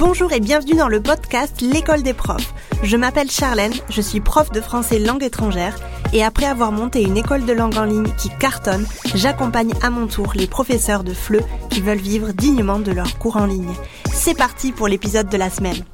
Bonjour et bienvenue dans le podcast L'école des profs. Je m'appelle Charlène, je suis prof de français langue étrangère et après avoir monté une école de langue en ligne qui cartonne, j'accompagne à mon tour les professeurs de FLE qui veulent vivre dignement de leurs cours en ligne. C'est parti pour l'épisode de la semaine.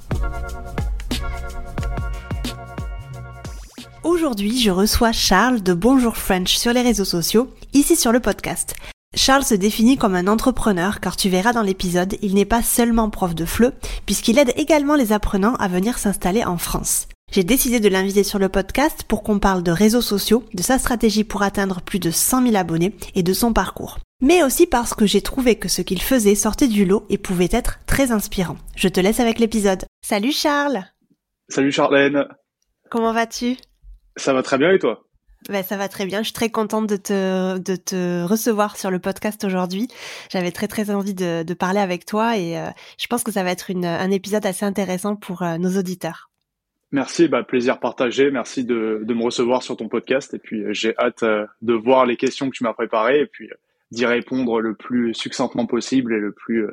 Aujourd'hui, je reçois Charles de Bonjour French sur les réseaux sociaux, ici sur le podcast. Charles se définit comme un entrepreneur car tu verras dans l'épisode, il n'est pas seulement prof de FLE, puisqu'il aide également les apprenants à venir s'installer en France. J'ai décidé de l'inviter sur le podcast pour qu'on parle de réseaux sociaux, de sa stratégie pour atteindre plus de 100 000 abonnés et de son parcours. Mais aussi parce que j'ai trouvé que ce qu'il faisait sortait du lot et pouvait être très inspirant. Je te laisse avec l'épisode. Salut Charles Salut Charlène Comment vas-tu? Ça va très bien et toi? Ben, ça va très bien. Je suis très contente de te, de te recevoir sur le podcast aujourd'hui. J'avais très très envie de, de, parler avec toi et euh, je pense que ça va être une, un épisode assez intéressant pour euh, nos auditeurs. Merci, bah, plaisir partagé. Merci de, de, me recevoir sur ton podcast et puis euh, j'ai hâte de voir les questions que tu m'as préparées et puis d'y répondre le plus succinctement possible et le plus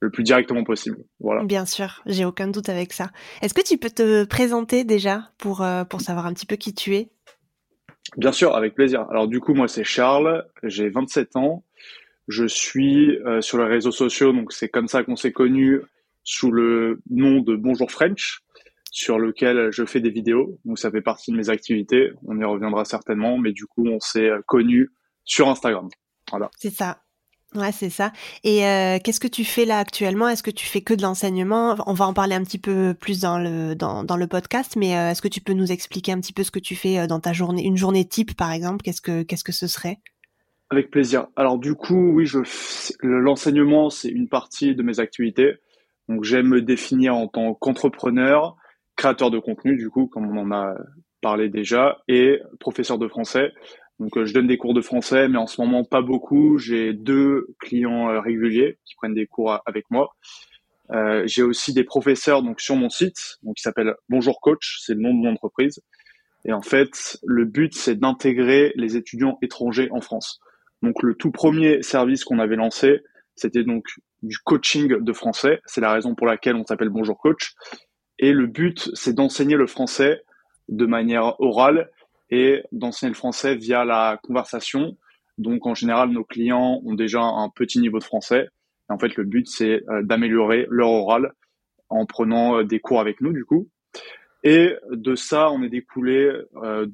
le plus directement possible. Voilà. Bien sûr, j'ai aucun doute avec ça. Est-ce que tu peux te présenter déjà pour pour savoir un petit peu qui tu es? Bien sûr, avec plaisir. Alors du coup, moi c'est Charles, j'ai 27 ans, je suis euh, sur les réseaux sociaux, donc c'est comme ça qu'on s'est connus sous le nom de Bonjour French, sur lequel je fais des vidéos, donc ça fait partie de mes activités, on y reviendra certainement, mais du coup on s'est connus sur Instagram. Voilà. C'est ça. Ouais, c'est ça. Et euh, qu'est-ce que tu fais là actuellement? Est-ce que tu fais que de l'enseignement? On va en parler un petit peu plus dans le dans, dans le podcast, mais euh, est-ce que tu peux nous expliquer un petit peu ce que tu fais euh, dans ta journée, une journée type par exemple? Qu'est-ce que qu'est-ce que ce serait? Avec plaisir. Alors du coup, oui, l'enseignement c'est une partie de mes activités. Donc j'aime me définir en tant qu'entrepreneur, créateur de contenu du coup, comme on en a parlé déjà, et professeur de français. Donc, euh, je donne des cours de français, mais en ce moment, pas beaucoup. J'ai deux clients euh, réguliers qui prennent des cours avec moi. Euh, j'ai aussi des professeurs donc sur mon site, donc qui s'appelle Bonjour Coach, c'est le nom de mon entreprise. Et en fait, le but c'est d'intégrer les étudiants étrangers en France. Donc le tout premier service qu'on avait lancé, c'était donc du coaching de français. C'est la raison pour laquelle on s'appelle Bonjour Coach. Et le but c'est d'enseigner le français de manière orale et d'enseigner le français via la conversation. Donc en général, nos clients ont déjà un petit niveau de français. Et en fait, le but, c'est euh, d'améliorer leur oral en prenant euh, des cours avec nous, du coup. Et de ça, on est découlé. Euh,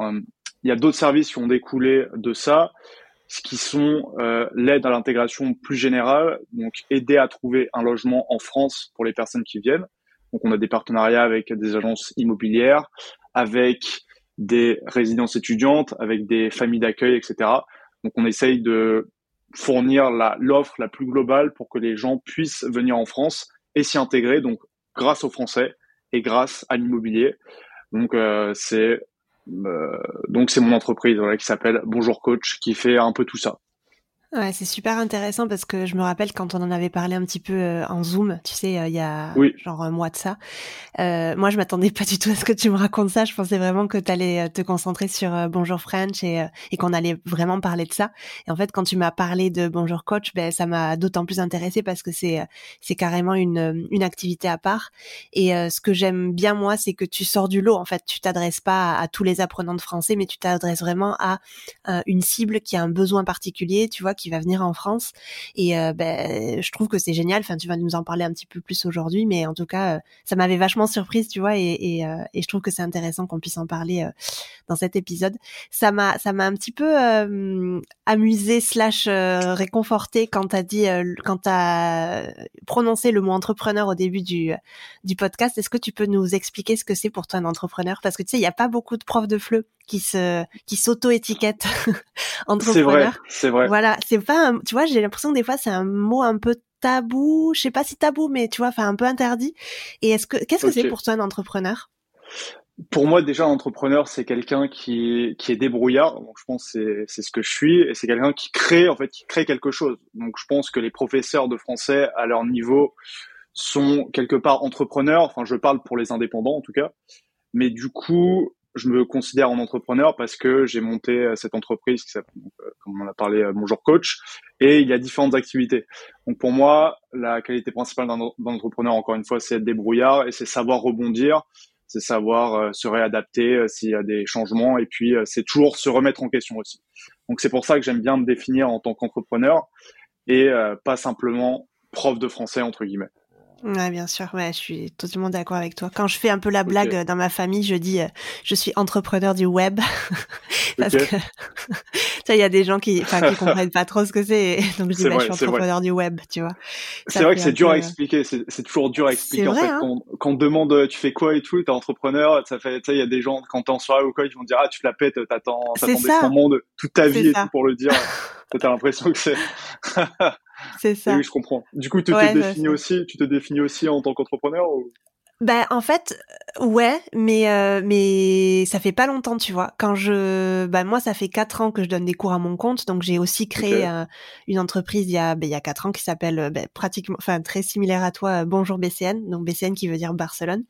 il y a d'autres services qui ont découlé de ça, ce qui sont l'aide à l'intégration plus générale, donc aider à trouver un logement en France pour les personnes qui viennent. Donc on a des partenariats avec des agences immobilières, avec des résidences étudiantes, avec des familles d'accueil, etc. Donc on essaye de fournir l'offre la, plus globale pour que les gens puissent venir en France et s'y intégrer, donc grâce aux Français et grâce à l'immobilier. Donc euh, c'est euh, donc c'est mon entreprise qui s'appelle Bonjour Coach qui fait un peu tout ça. Ouais, c'est super intéressant parce que je me rappelle quand on en avait parlé un petit peu euh, en Zoom, tu sais, euh, il y a genre un mois de ça. Euh, moi, je m'attendais pas du tout à ce que tu me racontes ça. Je pensais vraiment que tu allais te concentrer sur Bonjour French et, et qu'on allait vraiment parler de ça. Et en fait, quand tu m'as parlé de Bonjour Coach, ben ça m'a d'autant plus intéressé parce que c'est c'est carrément une une activité à part. Et ce que j'aime bien moi, c'est que tu sors du lot. En fait, tu t'adresses pas à, à, tous les apprenants de français, mais tu t'adresses vraiment à une cible qui a un besoin particulier. Tu vois qui va venir en France. Et euh, ben, je trouve que c'est génial. Enfin, tu vas nous en parler un petit peu plus aujourd'hui, mais en tout cas, euh, ça m'avait vachement surprise, tu vois, et, et, euh, et je trouve que c'est intéressant qu'on puisse en parler dans cet épisode. Ça m'a, ça m'a un petit peu amusé slash réconforté quand t'as dit, quand t'as prononcé le mot entrepreneur au début du du podcast. Est-ce que tu peux nous expliquer ce que c'est pour toi un entrepreneur? Parce que tu sais, il n'y a pas beaucoup de profs de FLE qui se qui s'auto-étiquette entrepreneur. C'est vrai, c'est vrai. Voilà, c'est pas un, tu vois, j'ai l'impression que des fois c'est un mot un peu tabou, je sais pas si tabou mais tu vois, enfin un peu interdit. Et est-ce que qu'est-ce que c'est pour toi un entrepreneur? Pour moi, déjà, un entrepreneur, c'est quelqu'un qui, qui est débrouillard. Donc, je pense que c'est ce que je suis. Et c'est quelqu'un qui crée, en fait, qui crée quelque chose. Donc, je pense que les professeurs de français, à leur niveau, sont quelque part entrepreneurs. Enfin, je parle pour les indépendants, en tout cas. Mais du coup, je me considère en entrepreneur parce que j'ai monté cette entreprise qui s'appelle, comme on a parlé, Bonjour Coach, et il y a différentes activités. Donc pour moi, la qualité principale d'un entrepreneur, encore une fois, c'est être débrouillard et c'est savoir rebondir, c'est savoir se réadapter s'il y a des changements, et puis c'est toujours se remettre en question aussi. Donc c'est pour ça que j'aime bien me définir en tant qu'entrepreneur et pas simplement prof de français entre guillemets. Ouais, bien sûr. Ouais, je suis totalement d'accord avec toi. Quand je fais un peu la blague dans ma famille, je dis euh, je suis entrepreneur du web parce que il y a des gens qui, qui comprennent pas trop ce que c'est. Donc je dis bah, je suis entrepreneur du web, tu vois. C'est vrai que c'est dur à expliquer. C'est toujours dur à expliquer en fait. Hein. quand, quand, on demande euh, tu fais quoi et tout, t'es entrepreneur, ça fait, tu sais, il y a des gens quand t'es en soirée ou quoi, ils vont dire ah tu te la pètes, t'attends, t'attends des monde toute ta vie et tout pour le dire. T'as l'impression que c'est. C'est ça. oui, je comprends. Du coup, tu te définis aussi, tu te définis aussi en tant qu'entrepreneur ou... Bah en fait ouais mais euh, mais ça fait pas longtemps tu vois. Quand je bah moi ça fait quatre ans que je donne des cours à mon compte donc j'ai aussi créé euh, une entreprise il y a bah, il y a quatre ans qui s'appelle euh, bah, pratiquement enfin très similaire à toi Bonjour BCN donc BCN qui veut dire Barcelone.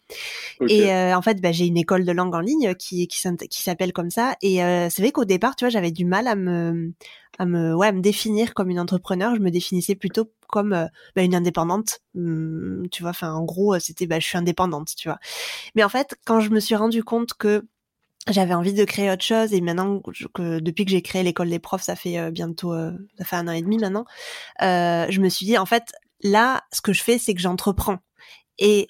Et en fait bah, j'ai une école de langue en ligne qui qui, qui s'appelle comme ça. Et c'est vrai qu'au départ tu vois j'avais du mal à me à me ouais me définir comme une entrepreneur. Je me définissais plutôt comme euh, bah, une indépendante. Mmh, tu vois enfin en gros c'était bah je suis indépendante tu vois. Mais en fait quand je me suis rendu compte que j'avais envie de créer autre chose et maintenant que depuis que j'ai créé l'école des profs ça fait euh, bientôt euh, ça fait un an et demi maintenant je me suis dit en fait là ce que je fais c'est que j'entreprends. Et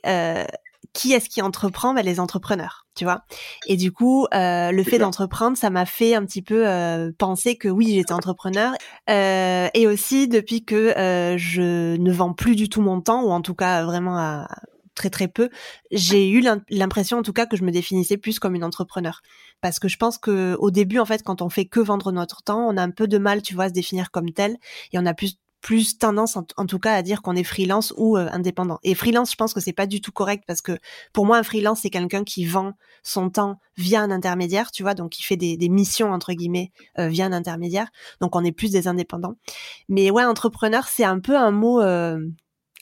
qui est-ce qui entreprend ben, Les entrepreneurs, tu vois. Et du coup, euh, le fait d'entreprendre, ça m'a fait un petit peu euh, penser que oui, j'étais entrepreneur. Euh, et aussi, depuis que euh, je ne vends plus du tout mon temps, ou en tout cas vraiment à, très très peu, j'ai eu l'impression en tout cas que je me définissais plus comme une entrepreneur. Parce que je pense que au début, en fait, quand on fait que vendre notre temps, on a un peu de mal, tu vois, à se définir comme tel, et on a plus plus tendance en, tout cas à dire qu'on est freelance ou euh, indépendant. Et freelance, je pense que c'est pas du tout correct parce que pour moi un freelance c'est quelqu'un qui vend son temps via un intermédiaire, tu vois, donc qui fait des, missions entre guillemets euh, via un intermédiaire. Donc on est plus des indépendants. Mais ouais, entrepreneur c'est un peu un mot euh,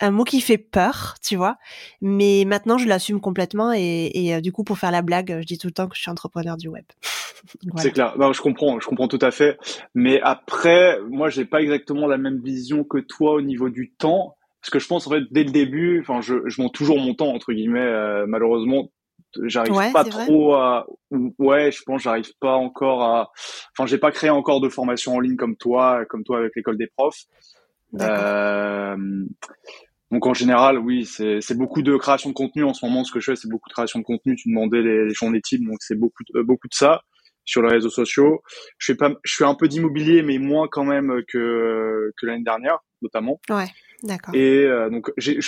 un mot qui fait peur, tu vois. Mais maintenant, je l'assume complètement et, du coup, pour faire la blague, je dis tout le temps que je suis entrepreneur du web. C'est clair. je comprends, je comprends tout à fait. Mais après, moi, j'ai pas exactement la même vision que toi au niveau du temps, parce que je pense en fait dès le début, enfin, je, je toujours mon temps entre guillemets. Euh, malheureusement, j'arrive pas trop à. Ouais, je pense, j'arrive pas encore à. Enfin, j'ai pas créé encore de formation en ligne comme toi, comme toi avec l'école des profs. Euh, donc en général, oui, c'est beaucoup de création de contenu en ce moment. Ce que je fais, c'est beaucoup de création de contenu. Tu demandais les, les journées types, donc c'est beaucoup de, beaucoup de ça sur les réseaux sociaux. Je fais pas, je fais un peu d'immobilier, mais moins quand même que que l'année dernière, notamment. Ouais, d'accord. Et euh, donc j'ai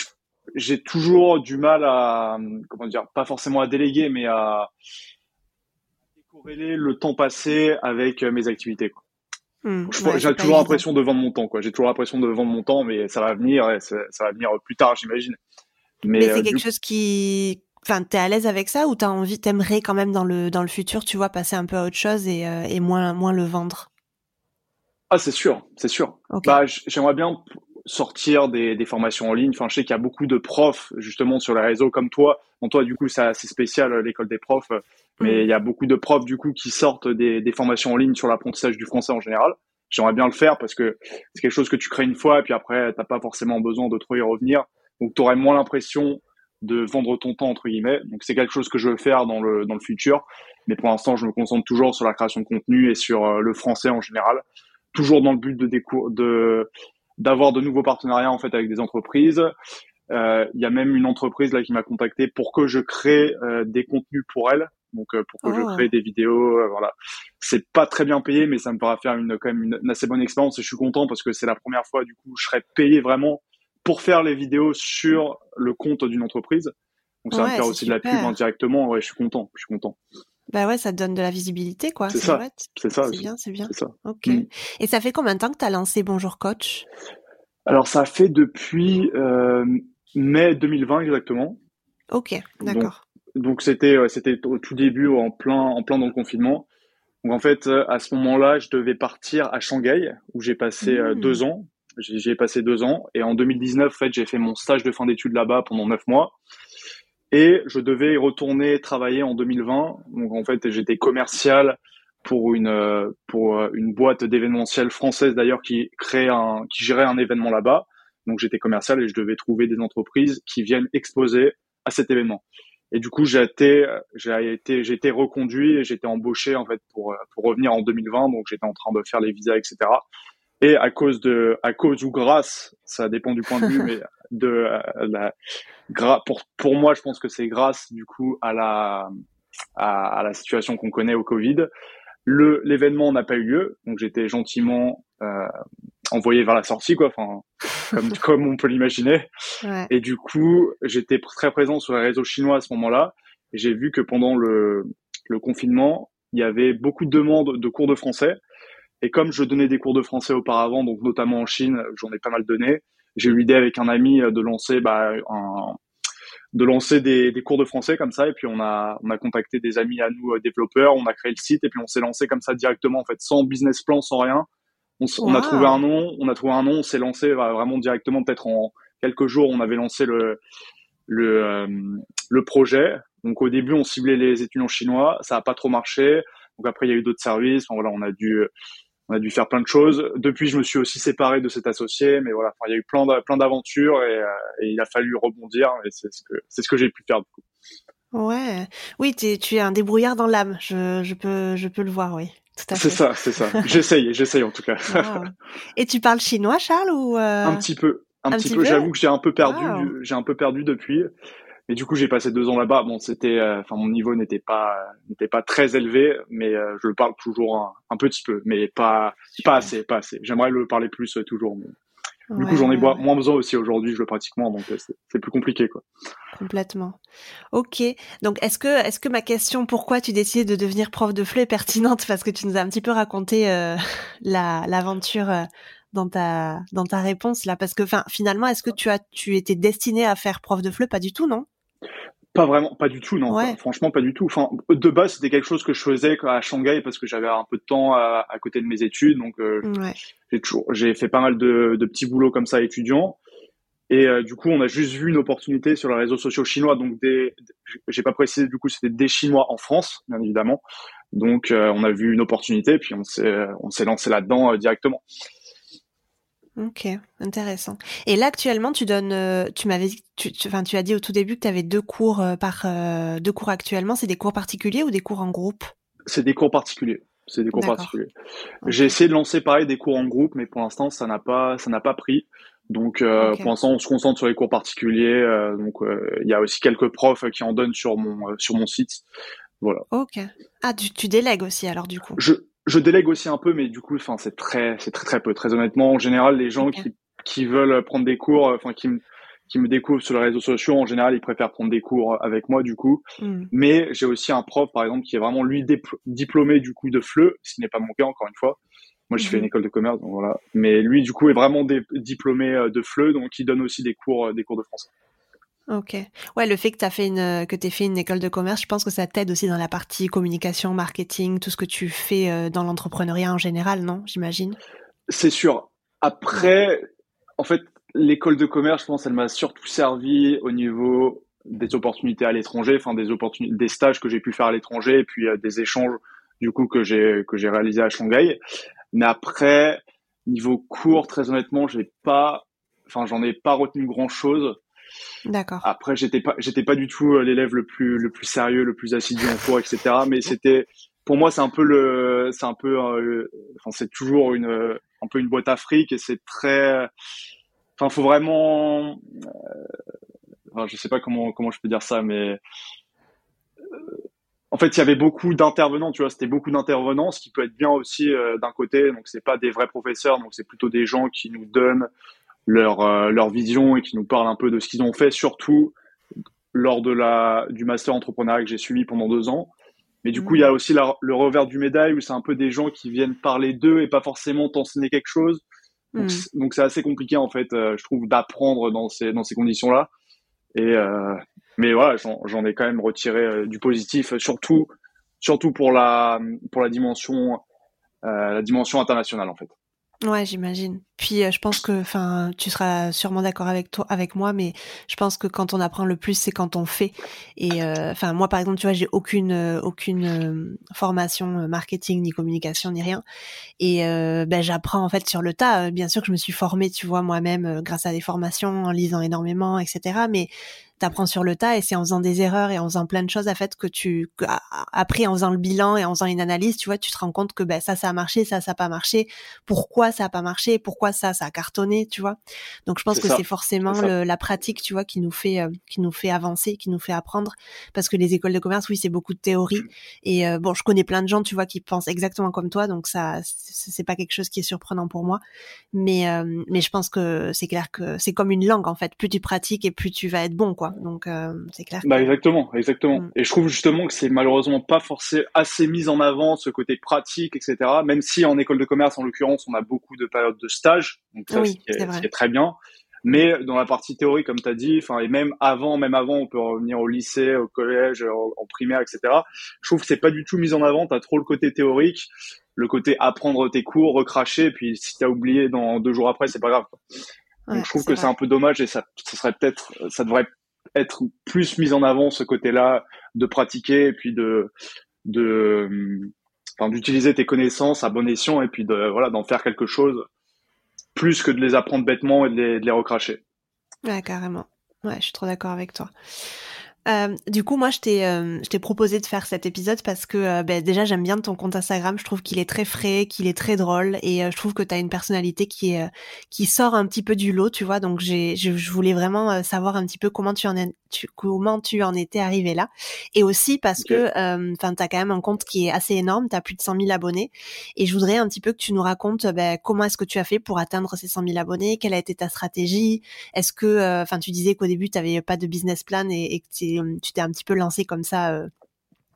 j'ai toujours du mal à comment dire, pas forcément à déléguer, mais à corréler le temps passé avec mes activités. Quoi. Hmm, j'ai toujours l'impression de vendre mon temps, quoi. J'ai toujours l'impression de vendre mon temps, mais ça va venir, ça, va venir plus tard, j'imagine. Mais, c'est euh, quelque chose qui, enfin, t'es à l'aise avec ça ou t'as envie, t'aimerais quand même dans le dans le futur, tu vois, passer un peu à autre chose et, euh, et moins moins le vendre? Ah, c'est sûr, c'est sûr. Bah, j'aimerais bien sortir des, des, formations en ligne. Enfin, je sais qu'il y a beaucoup de profs justement sur les réseaux comme toi. Bon, toi, du coup, c'est assez spécial euh, l'école des profs, mais mm. il y a beaucoup de profs du coup qui sortent des, des formations en ligne sur l'apprentissage du français en général. J'aimerais bien le faire parce que c'est quelque chose que tu crées une fois et puis après, t'as pas forcément besoin de trop y revenir. Donc, tu aurais moins l'impression de vendre ton temps entre guillemets. Donc c'est quelque chose que je veux faire dans le dans le futur, mais pour l'instant je me concentre toujours sur la création de contenu et sur euh, le français en général, toujours dans le but de de d'avoir de nouveaux partenariats en fait avec des entreprises. Euh, il y a même une entreprise là qui m'a contacté pour que je crée euh, des contenus pour elle, donc pour que je oh. crée des vidéos. voilà, c'est pas très bien payé, mais ça me fera faire une quand même une, une assez bonne expérience et je suis content parce que c'est la première fois du coup je serai payé vraiment pour faire les vidéos sur le compte d'une entreprise. Donc ça va me faire aussi de la pub indirectement. Ouais, je suis content. Je suis content. Bah ouais, ça te donne de la visibilité, quoi. C'est ça. C'est ça. C'est bien, c'est bien. Ça. Ok. Mm. Et ça fait combien de temps que tu as lancé Bonjour Coach? Alors ça fait depuis euh, mai 2020 exactement. Ok, d'accord. Donc c'était c'était au tout début en plein en plein dans le confinement. Donc en fait à ce moment-là, je devais partir à Shanghai où j'ai passé euh, mmh. deux ans J'y ai passé deux ans. Et en 2019, en fait, j'ai fait mon stage de fin d'études là-bas pendant neuf mois. Et je devais y retourner travailler en 2020. Donc en fait, j'étais commercial pour une pour une boîte d'événementiel française d'ailleurs qui crée un qui gérait un événement là-bas. Donc j'étais commercial et je devais trouver des entreprises qui viennent exposer à cet événement. Et du coup, j'ai été, j'ai été, reconduit et j'ai été embauché en fait pour pour revenir en 2020. Donc j'étais en train de faire les visas, etc. Et à cause de, à cause ou grâce, ça dépend du point de vue, mais de euh, la, pour pour moi, je pense que c'est grâce du coup à la à, à la situation qu'on connaît au Covid. Le l'événement n'a pas eu lieu, donc j'étais gentiment euh, envoyé vers la sortie, quoi. Enfin, comme, comme on peut l'imaginer. Ouais. Et du coup, j'étais très présent sur les réseaux chinois à ce moment-là. Et j'ai vu que pendant le, le confinement, il y avait beaucoup de demandes de cours de français. Et comme je donnais des cours de français auparavant, donc notamment en Chine, j'en ai pas mal donné, j'ai eu l'idée avec un ami de lancer bah, un, de lancer des, des, cours de français comme ça et puis on a on a contacté des amis à nous développeurs on a créé le site et puis on s'est lancé comme ça directement en fait sans business plan sans rien on, a trouvé un nom, on a trouvé un nom, on s'est lancé vraiment directement, peut-être en quelques jours, on avait lancé le le, euh, le projet. Donc au début, on ciblait les étudiants chinois, ça a pas trop marché. Donc après, il y a eu d'autres services. Enfin, voilà, on a dû on a dû faire plein de choses. Depuis, je me suis aussi séparé de cet associé, mais voilà, il y a eu plein plein d'aventures et, euh, et, il a fallu rebondir. Et c'est ce que c'est ce que j'ai pu faire du coup. Ouais, oui, tu es un débrouillard dans l'âme. Je, je peux je peux le voir, oui. C'est ça, c'est ça. J'essaye, j'essaye en tout cas. Et tu parles chinois, Charles, ou euh, Un petit peu, un, petit, peu. J'avoue que j'ai un peu perdu, j'ai un peu perdu depuis. Mais du coup, j'ai passé deux ans là-bas. Bon, c'était, euh, enfin, mon niveau n'était pas, n'était pas très élevé, mais euh, je le parle toujours un, petit peu, mais pas, pas assez, pas assez. J'aimerais le parler plus toujours. Mais... Du coup, j'en ai moins besoin aussi aujourd'hui, je le pratique moins, donc c'est plus compliqué, quoi. Complètement. Ok. Donc, est-ce que, est-ce que ma question, pourquoi tu décides de devenir prof de FLE est pertinente? Parce que tu nous as un petit peu raconté euh, la l'aventure euh, dans ta dans ta réponse là, parce que, enfin, finalement, est-ce que tu as, tu étais destiné à faire prof de FLE Pas du tout, non? Pas vraiment, pas du tout, non. Franchement, pas du tout. Enfin, de base, c'était quelque chose que je faisais à Shanghai parce que j'avais un peu de temps à, côté de mes études, donc euh, j'ai toujours, j'ai fait pas mal de, de, petits boulots comme ça étudiants. Et euh, du coup, on a juste vu une opportunité sur les réseaux sociaux chinois. Donc, des, j'ai pas précisé du coup, c'était des Chinois en France, bien évidemment. Donc, euh, on a vu une opportunité, puis on s'est, on s'est lancé là-dedans directement. Ok, intéressant. Et là actuellement, tu donnes, euh, tu m'avais, tu, enfin, tu as dit au tout début que tu avais deux cours euh, par, euh, deux cours actuellement. C'est des cours particuliers ou des cours en groupe? C'est des cours particuliers. C'est des cours particuliers. J'ai essayé de lancer pareil des cours en groupe, mais pour l'instant, ça n'a pas, ça n'a pas pris. Donc, pour l'instant, on se concentre sur les cours particuliers. donc, il y a aussi quelques profs qui en donnent sur mon, sur mon site. Voilà. Ok. Ah, tu, tu délègues aussi alors du coup. Je, je délègue aussi un peu, mais du coup, enfin, c'est très, c'est très très peu. Très honnêtement, en général, les gens qui, qui veulent prendre des cours, enfin, qui me qui me découvrent sur les réseaux sociaux, en général, ils préfèrent prendre des cours avec moi, du coup. Hmm. Mais j'ai aussi un prof, par exemple, qui est vraiment lui diplômé du coup de FLE, ce n'est pas mon cas encore une fois. Moi, je fais une hmm. école de commerce, donc voilà. Mais lui, du coup, est vraiment diplômé euh, de FLE, donc il donne aussi des cours, euh, des cours de français. Ok. Ouais, le fait que tu as fait une euh, que fait une école de commerce, je pense que ça t'aide aussi dans la partie communication, marketing, tout ce que tu fais euh, dans l'entrepreneuriat en général, non J'imagine? C'est sûr. Après, en fait, l'école de commerce, je pense, elle m'a surtout servi au niveau des opportunités à l'étranger, enfin des opportunités, des stages que j'ai pu faire à l'étranger, et puis euh, des échanges du coup que j'ai que j'ai réalisé à Shanghai. Mais après, niveau cours, très honnêtement, j'ai pas, enfin, j'en ai pas retenu grand chose. D'accord. Après, j'étais pas, j'étais pas du tout euh, l'élève le plus, le plus sérieux, le plus assidu en cours, etc. Mais c'était, pour moi, c'est un peu le, c'est un peu, euh, enfin, c'est toujours une, un peu une boîte afrique et c'est très, enfin, faut vraiment, euh, enfin, je sais pas comment, comment je peux dire ça, mais en fait, il y avait beaucoup d'intervenants, tu vois, c'était beaucoup d'intervenants, ce qui peut être bien aussi d'un côté. Donc, c'est pas des vrais professeurs, donc c'est plutôt des gens qui nous donnent leur, euh, leur vision et qui nous parlent un peu de ce qu'ils ont fait, surtout lors de la, du master entrepreneuriat que j'ai suivi pendant deux ans. Mais du coup, il y a mmh. aussi le revers du médaille où c'est un peu des gens qui viennent parler d'eux et pas forcément t'enseigner quelque chose. Donc, mmh. c'est assez compliqué en fait, euh, je trouve, d'apprendre dans ces dans ces conditions-là. Et euh, mais voilà, j'en ai quand même retiré du positif, surtout surtout pour la pour la dimension la dimension internationale en fait. Ouais, j'imagine. Puis je pense que, enfin, tu seras sûrement d'accord avec toi, avec moi, mais je pense que quand on apprend le plus, c'est quand on fait. Et enfin, moi, par exemple, tu vois, j'ai aucune aucune formation marketing ni communication ni rien. Et ben, j'apprends en fait sur le tas. Bien sûr que je me suis formée, tu vois, moi-même grâce à des formations, en lisant énormément, etc. Mais t'apprends sur le tas et c'est en faisant des erreurs et en faisant plein de choses à fait que tu après en faisant le bilan et en faisant une analyse tu vois tu te rends compte que ben ça ça a marché ça ça a pas marché. Pourquoi ça a pas marché? Pourquoi ça ça a cartonné? Tu vois? Donc je pense que c'est forcément la pratique tu vois qui nous fait euh, qui nous fait avancer qui nous fait apprendre. Parce que les écoles de commerce oui c'est beaucoup de théorie et euh, bon je connais plein de gens tu vois qui pensent exactement comme toi. Donc ça c'est pas quelque chose qui est surprenant pour moi. Mais euh, mais je pense que c'est clair que c'est comme une langue en fait. Plus tu pratiques et plus tu vas être bon quoi donc euh, c'est clair. Bah exactement, exactement. Mm. Et je trouve justement que c'est malheureusement pas forcément assez mis en avant ce côté pratique, etc. Même si en école de commerce, en l'occurrence, on a beaucoup de périodes de stage, donc ça, oui, ce, qui est, très bien. Mais dans la partie théorie, comme tu as dit, enfin et même avant, même avant, on peut revenir au lycée, au collège, en, primaire, etc. Je trouve que c'est pas du tout mis en avant. T'as trop le côté théorique, le côté apprendre tes cours, recracher, puis si t'as oublié dans deux jours après, c'est pas grave. Donc je trouve que c'est un peu dommage et ça, ça serait peut-être, ça devrait être plus mis en avant ce côté-là de pratiquer et puis de d'utiliser tes connaissances à bon escient et puis de voilà d'en faire quelque chose plus que de les apprendre bêtement et de les, de les recracher. Ouais, carrément. Ouais, je suis trop d'accord avec toi. Euh, du coup, moi, je t'ai, euh, je t'ai proposé de faire cet épisode parce que euh, ben, déjà, j'aime bien ton compte Instagram. Je trouve qu'il est très frais, qu'il est très drôle, et je trouve que tu as une personnalité qui est qui sort un petit peu du lot, tu vois. Donc, j'ai, je, je voulais vraiment savoir un petit peu comment tu en es, tu, comment tu en étais arrivé là, et aussi parce que, enfin, t'as quand même un compte qui est assez énorme. T'as plus de 100 000 abonnés, et je voudrais un petit peu que tu nous racontes ben, comment est-ce que tu as fait pour atteindre ces 100 000 abonnés, quelle a été ta stratégie? Est-ce que, enfin, tu disais qu'au début, tu avais pas de business plan et, et que tu t'es un petit peu lancé comme ça.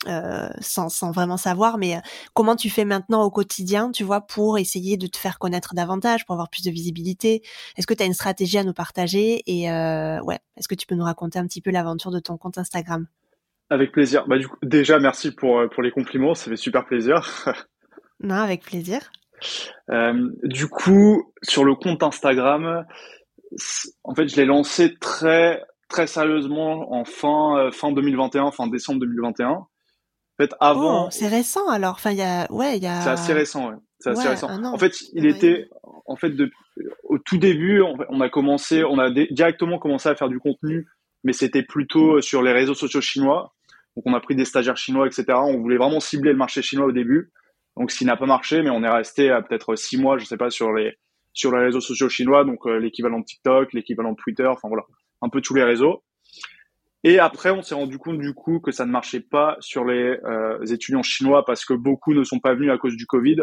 Euh, sans, sans, vraiment savoir, mais comment tu fais maintenant au quotidien, tu vois, pour essayer de te faire connaître davantage, pour avoir plus de visibilité? Est-ce que tu as une stratégie à nous partager? Et ouais, est-ce que tu peux nous raconter un petit peu l'aventure de ton compte Instagram? Avec plaisir. Bah, du coup, déjà, merci pour, pour les compliments, ça fait super plaisir. non, avec plaisir. du coup, sur le compte Instagram, en fait, je l'ai lancé très très sérieusement en fin euh, fin 2021, fin décembre 2021. En fait, avant. Oh, c'est récent alors. Enfin, il y a, ouais, il y a. C'est assez récent, ouais. C'est assez récent. En fait, il était, en fait, de, au tout début, on a commencé, on a directement commencé à faire du contenu, mais c'était plutôt sur les réseaux sociaux chinois. Donc, on a pris des stagiaires chinois, etc. On voulait vraiment cibler le marché chinois au début. Donc, ce qui n'a pas marché, mais on est resté à peut-être six mois, je sais pas, sur les sur les réseaux sociaux chinois, donc euh, l'équivalent de TikTok, l'équivalent de Twitter, enfin voilà un peu tous les réseaux. Et après, on s'est rendu compte du coup que ça ne marchait pas sur les euh, étudiants chinois parce que beaucoup ne sont pas venus à cause du Covid.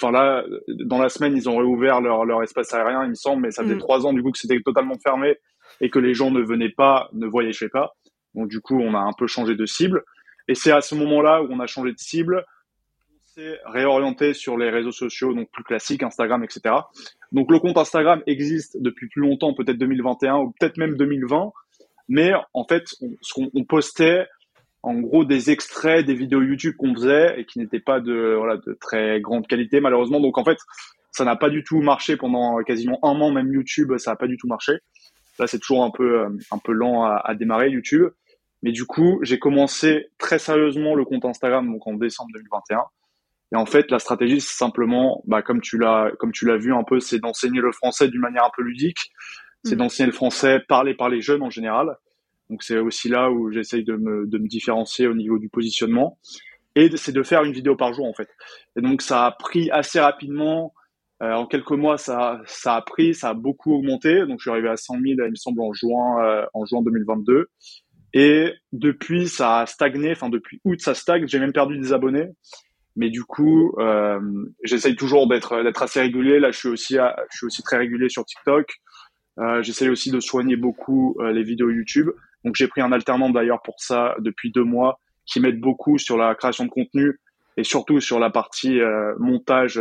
Enfin là, dans la semaine, ils ont réouvert leur, leur espace aérien, il me semble, mais ça faisait mm. trois ans du coup que c'était totalement fermé et que les gens ne venaient pas, ne voyageaient pas. Donc du coup, on a un peu changé de cible. Et c'est à ce moment-là où on a changé de cible, s'est réorienté sur les réseaux sociaux, donc plus classiques, Instagram, etc. Donc le compte Instagram existe depuis plus longtemps, peut-être 2021 ou peut-être même 2020, mais en fait, on, on postait en gros des extraits des vidéos YouTube qu'on faisait et qui n'étaient pas de, très grande qualité malheureusement. Donc en fait, ça n'a pas du tout marché pendant quasiment un an, même YouTube, ça n'a pas du tout marché. Là, c'est toujours un peu, euh, un peu lent à démarrer YouTube. Mais du coup, j'ai commencé très sérieusement le compte Instagram donc en décembre 2021. Et en fait, la stratégie, c'est simplement, bah, comme tu l'as, comme tu l'as vu un peu, c'est d'enseigner le français d'une manière un peu ludique. C'est mm. d'enseigner le français parlé par les jeunes en général. Donc c'est aussi là où j'essaye de me, de me différencier au niveau du positionnement. Et c'est de faire une vidéo par jour en fait. Et donc ça a pris assez rapidement. Euh, en quelques mois, ça, ça a pris, ça a beaucoup augmenté. Donc je suis arrivé à 100 000, il me semble, en juin, euh, en juin 2022. Et depuis, ça a stagné. Enfin, depuis août, ça stagne. J'ai même perdu des abonnés. Mais du coup, euh, j'essaye toujours d'être d'être assez régulier. Là, je suis aussi je suis aussi très régulier sur TikTok. Euh, j'essaye aussi de soigner beaucoup euh, les vidéos YouTube. Donc, j'ai pris un alternant d'ailleurs pour ça depuis deux mois, qui m'aide beaucoup sur la création de contenu et surtout sur la partie euh, montage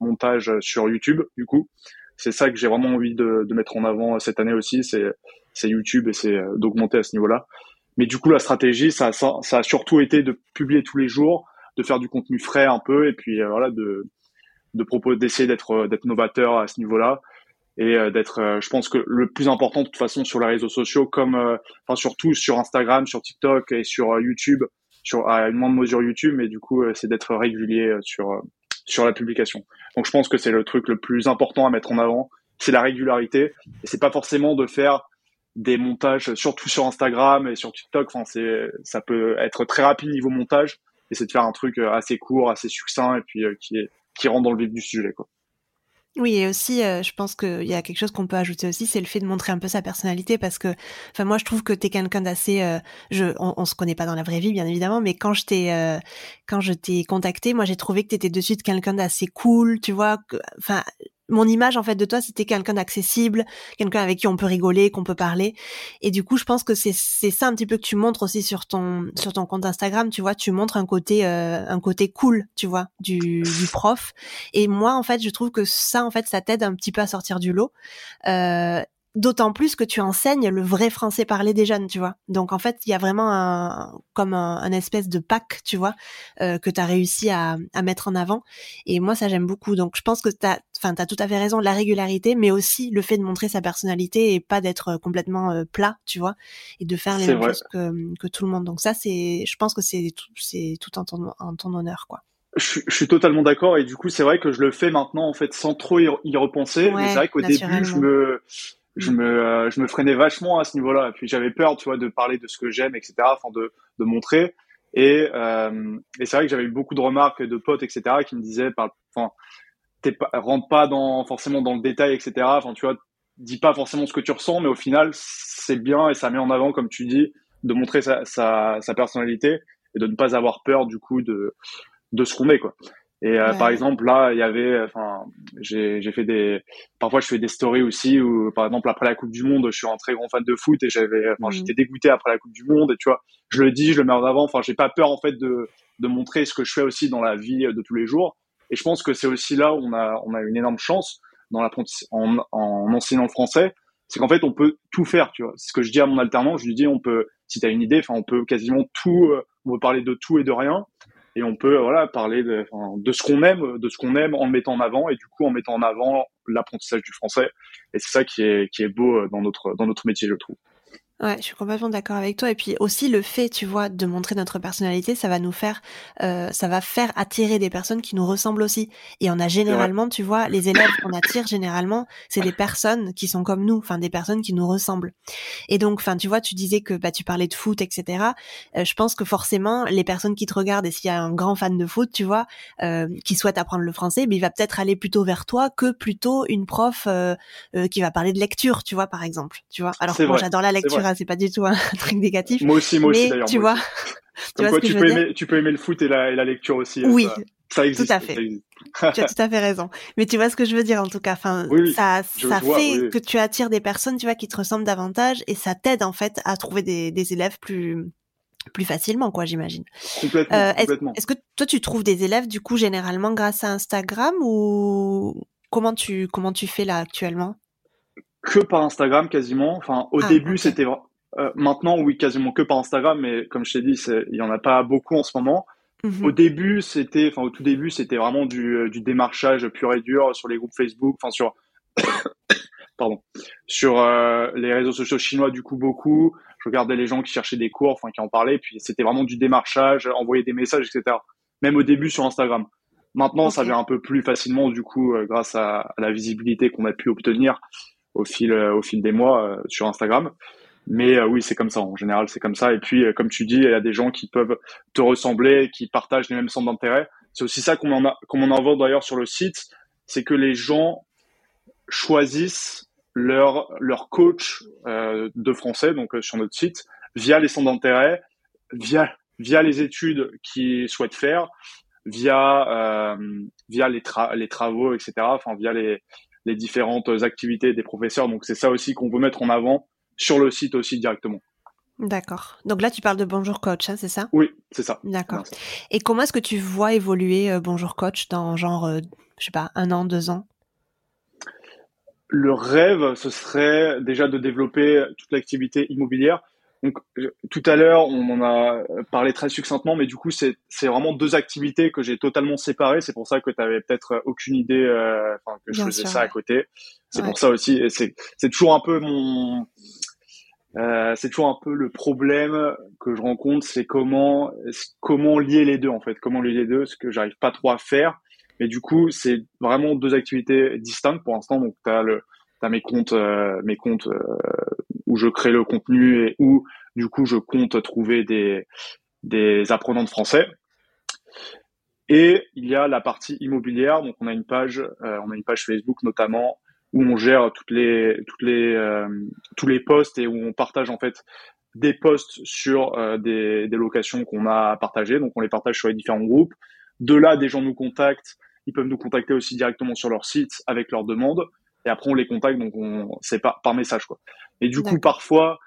montage sur YouTube. Du coup, c'est ça que j'ai vraiment envie de, de, mettre en avant cette année aussi. C'est c'est YouTube et c'est d'augmenter à ce niveau-là. Mais du coup, la stratégie, ça, ça, ça a surtout été de publier tous les jours de faire du contenu frais un peu et puis euh, voilà de de d'essayer d'être d'être novateur à ce niveau-là et d'être je pense que le plus important de toute façon sur les réseaux sociaux comme enfin surtout sur Instagram sur TikTok et sur YouTube sur à une moindre mesure YouTube mais du coup c'est d'être régulier sur sur la publication donc je pense que c'est le truc le plus important à mettre en avant c'est la régularité et c'est pas forcément de faire des montages, surtout sur Instagram et sur TikTok. Enfin, c'est, ça peut être très rapide niveau montage, c'est de faire un truc euh, assez court, assez succinct, et puis euh, qui, est, qui rentre dans le vif du sujet, quoi. Oui, et aussi, euh, je pense qu'il y a quelque chose qu'on peut ajouter aussi, c'est le fait de montrer un peu sa personnalité, parce que, enfin, moi, je trouve que t'es quelqu'un d'assez, on, on, se connaît pas dans la vraie vie, bien évidemment, mais quand je t'ai, contacté, moi, j'ai trouvé que t'étais de suite quelqu'un d'assez cool, tu vois, enfin, mon image en fait de toi c'était quelqu'un d'accessible quelqu'un avec qui on peut rigoler qu'on peut parler. Et du coup je pense que c'est c'est ça un petit peu que tu montres aussi sur ton sur ton compte Instagram tu vois tu montres un côté euh, un côté cool tu vois du, du prof. Et moi en fait je trouve que ça en fait ça t'aide un petit peu à sortir du lot. Euh, D'autant plus que tu enseignes le vrai français parlé des jeunes, tu vois. Donc en fait, il y a vraiment un comme un, espèce de pack, tu vois, euh, que tu as réussi à, à, mettre en avant. Et moi, ça j'aime beaucoup. Donc je pense que tu as, enfin, as tout à fait raison, la régularité, mais aussi le fait de montrer sa personnalité et pas d'être complètement euh, plat, tu vois, et de faire les mêmes choses que, que tout le monde. Donc ça, c'est, je pense que c'est tout, c'est tout en ton, en ton honneur, quoi. Je, je, suis totalement d'accord et du coup c'est vrai que je le fais maintenant en fait sans trop y, repenser mais c'est vrai qu'au début je me je mm. me, euh, je me freinais vachement à ce niveau-là. Puis j'avais peur, tu vois, de parler de ce que j'aime, etc. Enfin, de, de montrer. Et, euh, et c'est vrai que j'avais eu beaucoup de remarques de potes, etc. qui me disaient, enfin, rentre pas dans forcément dans le détail, etc. Enfin, tu vois, dis pas forcément ce que tu ressens, mais au final, c'est bien et ça met en avant, comme tu dis, de montrer sa, sa, sa personnalité et de ne pas avoir peur du coup de de ce qu'on est, quoi. Et euh, par exemple, là, il y avait, enfin, j'ai, j'ai fait des, parfois je fais des stories aussi où, par exemple, après la Coupe du Monde, je suis un très grand fan de foot et j'avais, enfin, mm. j'étais dégoûté après la Coupe du Monde et tu vois, je le dis, je le mets en avant. Enfin, j'ai pas peur en fait de, de montrer ce que je fais aussi dans la vie de tous les jours. Et je pense que c'est aussi là où on a, on a une énorme chance dans l'apprentissage, en, en enseignant le français, c'est qu'en fait, on peut tout faire, tu vois. C'est ce que je dis à mon alternant, je lui dis, on peut, si tu as une idée, enfin, on peut quasiment tout, euh, on peut parler de tout et de rien et on peut voilà parler de, de ce qu'on aime, de ce qu'on aime en le mettant en avant et du coup en mettant en avant l'apprentissage du français. Et c'est ça qui est qui est beau dans notre dans notre métier, je trouve. Ouais, je suis complètement d'accord avec toi. Et puis aussi le fait, tu vois, de montrer notre personnalité, ça va nous faire, euh, ça va faire attirer des personnes qui nous ressemblent aussi. Et on a généralement, tu vois, les élèves qu'on attire généralement, c'est des personnes qui sont comme nous, enfin des personnes qui nous ressemblent. Et donc, enfin, tu vois, tu disais que bah tu parlais de foot, etc. Euh, je pense que forcément, les personnes qui te regardent et s'il y a un grand fan de foot, tu vois, euh, qui souhaite apprendre le français, mais il va peut-être aller plutôt vers toi que plutôt une prof euh, euh, qui va parler de lecture, tu vois, par exemple. Tu vois. Alors moi, j'adore la lecture c'est pas du tout un truc négatif. Moi aussi, moi aussi d'ailleurs. Tu vois, tu, vois ce que tu, peux aimer, tu peux aimer le foot et la, et la lecture aussi. Hein, oui, ça, existe. Tout à fait. tu as tout à fait raison. Mais tu vois ce que je veux dire en tout cas. Enfin, ça, ça fait que tu attires des personnes, tu vois, qui te ressemblent davantage et ça t'aide en fait à trouver des, des élèves plus plus facilement, quoi, j'imagine. Complètement. Euh, est-ce que toi, tu trouves des élèves du coup généralement grâce à Instagram ou comment tu comment tu fais là actuellement? Que par Instagram quasiment. Enfin, au ah, début, c'était euh, maintenant, oui, quasiment que par Instagram, mais comme je t'ai dit, il y en a pas beaucoup en ce moment. Mhm. Au début, c'était, enfin au tout début, c'était vraiment du, euh, du, démarchage pur et dur sur les groupes Facebook, enfin sur, pardon, sur euh, les réseaux sociaux chinois du coup beaucoup. Je regardais les gens qui cherchaient des cours, enfin qui en parlaient, puis c'était vraiment du démarchage, envoyer des messages, etc. Même au début sur Instagram. Maintenant, ça vient un peu plus facilement du coup grâce à, à, la visibilité qu'on a pu obtenir au fil au fil des mois sur Instagram. Mais euh, oui, c'est comme ça. En général, c'est comme ça. Et puis, euh, comme tu dis, il y a des gens qui peuvent te ressembler, qui partagent les mêmes centres d'intérêt. C'est aussi ça qu'on en a, qu'on en voit d'ailleurs sur le site, c'est que les gens choisissent leur leur coach euh, de français, donc sur notre site, via les centres d'intérêt, via via les études qu'ils souhaitent faire, via via les les travaux, etc. Enfin, via les les différentes activités des professeurs. Donc c'est ça aussi qu'on veut mettre en avant sur le site aussi directement. D'accord. Donc là, tu parles de Bonjour Coach, hein, c'est ça? Oui, c'est ça. D'accord. Et comment est-ce que tu vois évoluer euh, Bonjour Coach dans genre, euh, je sais pas, un an, deux ans? Le rêve, ce serait déjà de développer toute l'activité immobilière. Donc, tout à l'heure, on en a parlé très succinctement, mais du coup, c'est vraiment deux activités que j'ai totalement séparées. C'est pour ça que tu avais peut-être aucune idée euh, que je faisais ça à côté. C'est pour ça aussi. C'est toujours un peu mon. Euh, c'est toujours un peu le problème que je rencontre, c'est comment comment lier les deux en fait, comment lier les deux, ce que j'arrive pas trop à faire. Mais du coup, c'est vraiment deux activités distinctes pour l'instant. Donc, tu as le as mes comptes, euh, mes comptes euh, où je crée le contenu et où du coup je compte trouver des, des apprenants de français. Et il y a la partie immobilière, donc on a une page, euh, on a une page Facebook notamment où on gère toutes les, toutes les, tous les posts et où on partage en fait des posts sur des, des locations qu'on a partagées. Donc on les partage sur les différents groupes. De là, des gens nous contactent. Ils peuvent nous contacter aussi directement sur leur site avec leurs demandes et après on les contacte donc on c'est par, par message quoi. Et du coup parfois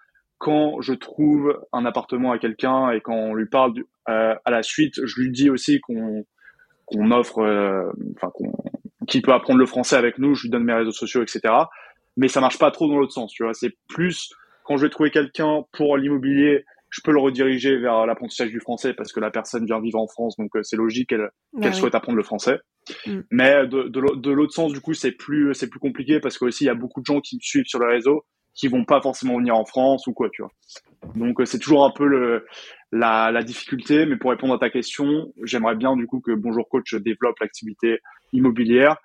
quand je trouve un appartement à quelqu'un et quand on lui parle euh, à la suite, je lui dis aussi qu'on qu'on offre, euh, enfin qu'on qu'il peut apprendre le français avec nous, je lui donne mes réseaux sociaux, etc. Mais ça marche pas trop dans l'autre sens, tu vois. C'est plus quand je vais trouver quelqu'un pour l'immobilier, je peux le rediriger vers l'apprentissage du français parce que la personne vient vivre en France, donc euh, c'est logique qu'elle bah qu'elle souhaite apprendre le français. Mm. Mais de, de l'autre sens, du coup, c'est plus plus compliqué parce qu'aussi il y a beaucoup de gens qui me suivent sur le réseau qui vont pas forcément venir en France ou quoi, tu vois. Donc euh, c'est toujours un peu la, difficulté, mais pour répondre à ta question, j'aimerais bien du coup que Bonjour Coach développe l'activité immobilière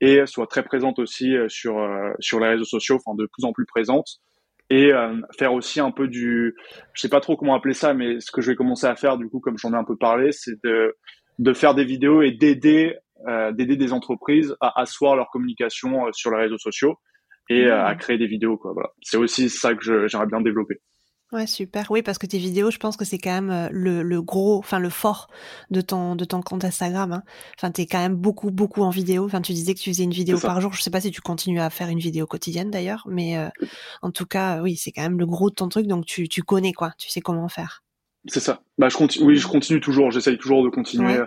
et soit très présente aussi euh, sur sur les réseaux sociaux, enfin de plus en plus présente et euh, faire aussi un peu du, je sais pas trop comment appeler ça, mais ce que je vais commencer à faire du coup, comme j'en ai un peu parlé, c'est de faire des vidéos et d'aider euh, d'aider des entreprises à asseoir leur communication euh, sur les réseaux sociaux et à mmh. créer des vidéos quoi. Voilà, c'est aussi ça que j'aimerais bien développer. Ouais, super. Oui, parce que tes vidéos, je pense que c'est quand même euh, le, le, gros, enfin le fort de ton de ton compte Instagram. Hein. Enfin, t'es quand même beaucoup beaucoup en vidéo. Enfin, tu disais que tu faisais une vidéo par jour. Je sais pas si tu continues à faire une vidéo quotidienne d'ailleurs, mais euh, en tout cas, oui, c'est quand même le gros de ton truc. Donc tu tu connais quoi. Tu sais comment faire. C'est ça. Bah, je continue. Oui, je continue toujours. J'essaye toujours de continuer.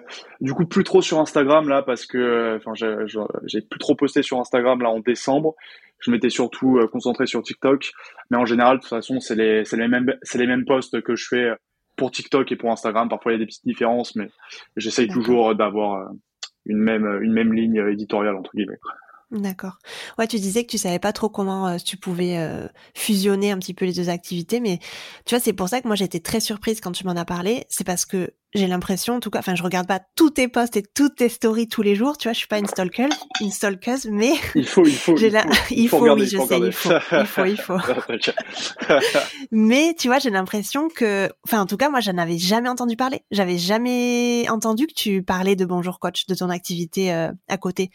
Du coup, plus trop sur Instagram là, parce que, enfin, j'ai plus trop posté sur Instagram là en décembre je m'étais surtout euh, concentré sur TikTok. Mais en général, de toute façon, c'est les, c'est les mêmes, c'est les mêmes posts que je fais pour TikTok et pour Instagram. Parfois, il y a des petites différences, mais j'essaye toujours d'avoir euh, une même, une même ligne éditoriale, entre guillemets. D'accord. Ouais, tu disais que tu savais pas trop comment euh, tu pouvais fusionner un petit peu les deux activités, mais tu vois, c'est pour ça que moi j'étais très surprise quand tu m'en as parlé. C'est parce que j'ai l'impression, en tout cas, enfin, je regarde pas tous tes posts et toutes tes stories tous les jours, tu vois, je suis pas une stalker, une stalkeuse, mais il faut, il faut, il, faut, il faut, oui, je sais, il faut, il faut, il faut. mais tu vois, j'ai l'impression que, enfin, en tout cas, moi, j'en avais jamais entendu parler. J'avais jamais entendu que tu parlais de Bonjour Coach, de ton activité euh, à côté.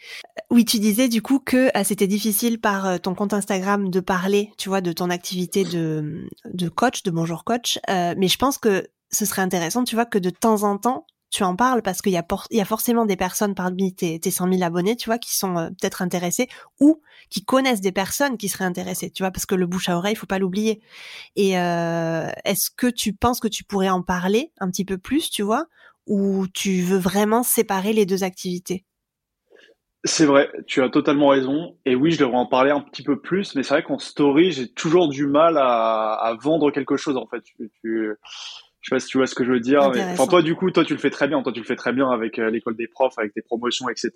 Oui, tu disais du coup que euh, c'était difficile par euh, ton compte Instagram de parler, tu vois, de ton activité de de coach, de Bonjour Coach, mais je pense que ce serait intéressant, tu vois, que de temps en temps, tu en parles parce qu'il y a, y a forcément des personnes parmi tes, tes 100 000 abonnés, tu vois, qui sont euh, peut-être intéressés ou qui connaissent des personnes qui seraient intéressées, tu vois, parce que le bouche à oreille, il faut pas l'oublier. Et euh, est-ce que tu penses que tu pourrais en parler un petit peu plus, tu vois, ou tu veux vraiment séparer les deux activités? C'est vrai, tu as totalement raison. Et oui, je devrais en parler un petit peu plus, mais c'est vrai qu'en story, j'ai toujours du mal à, vendre quelque chose. En fait, je sais pas si tu vois ce que je veux dire. enfin, toi, du coup, toi, tu le fais très bien. Toi, tu le fais très bien avec euh, l'école des profs, avec tes promotions, etc.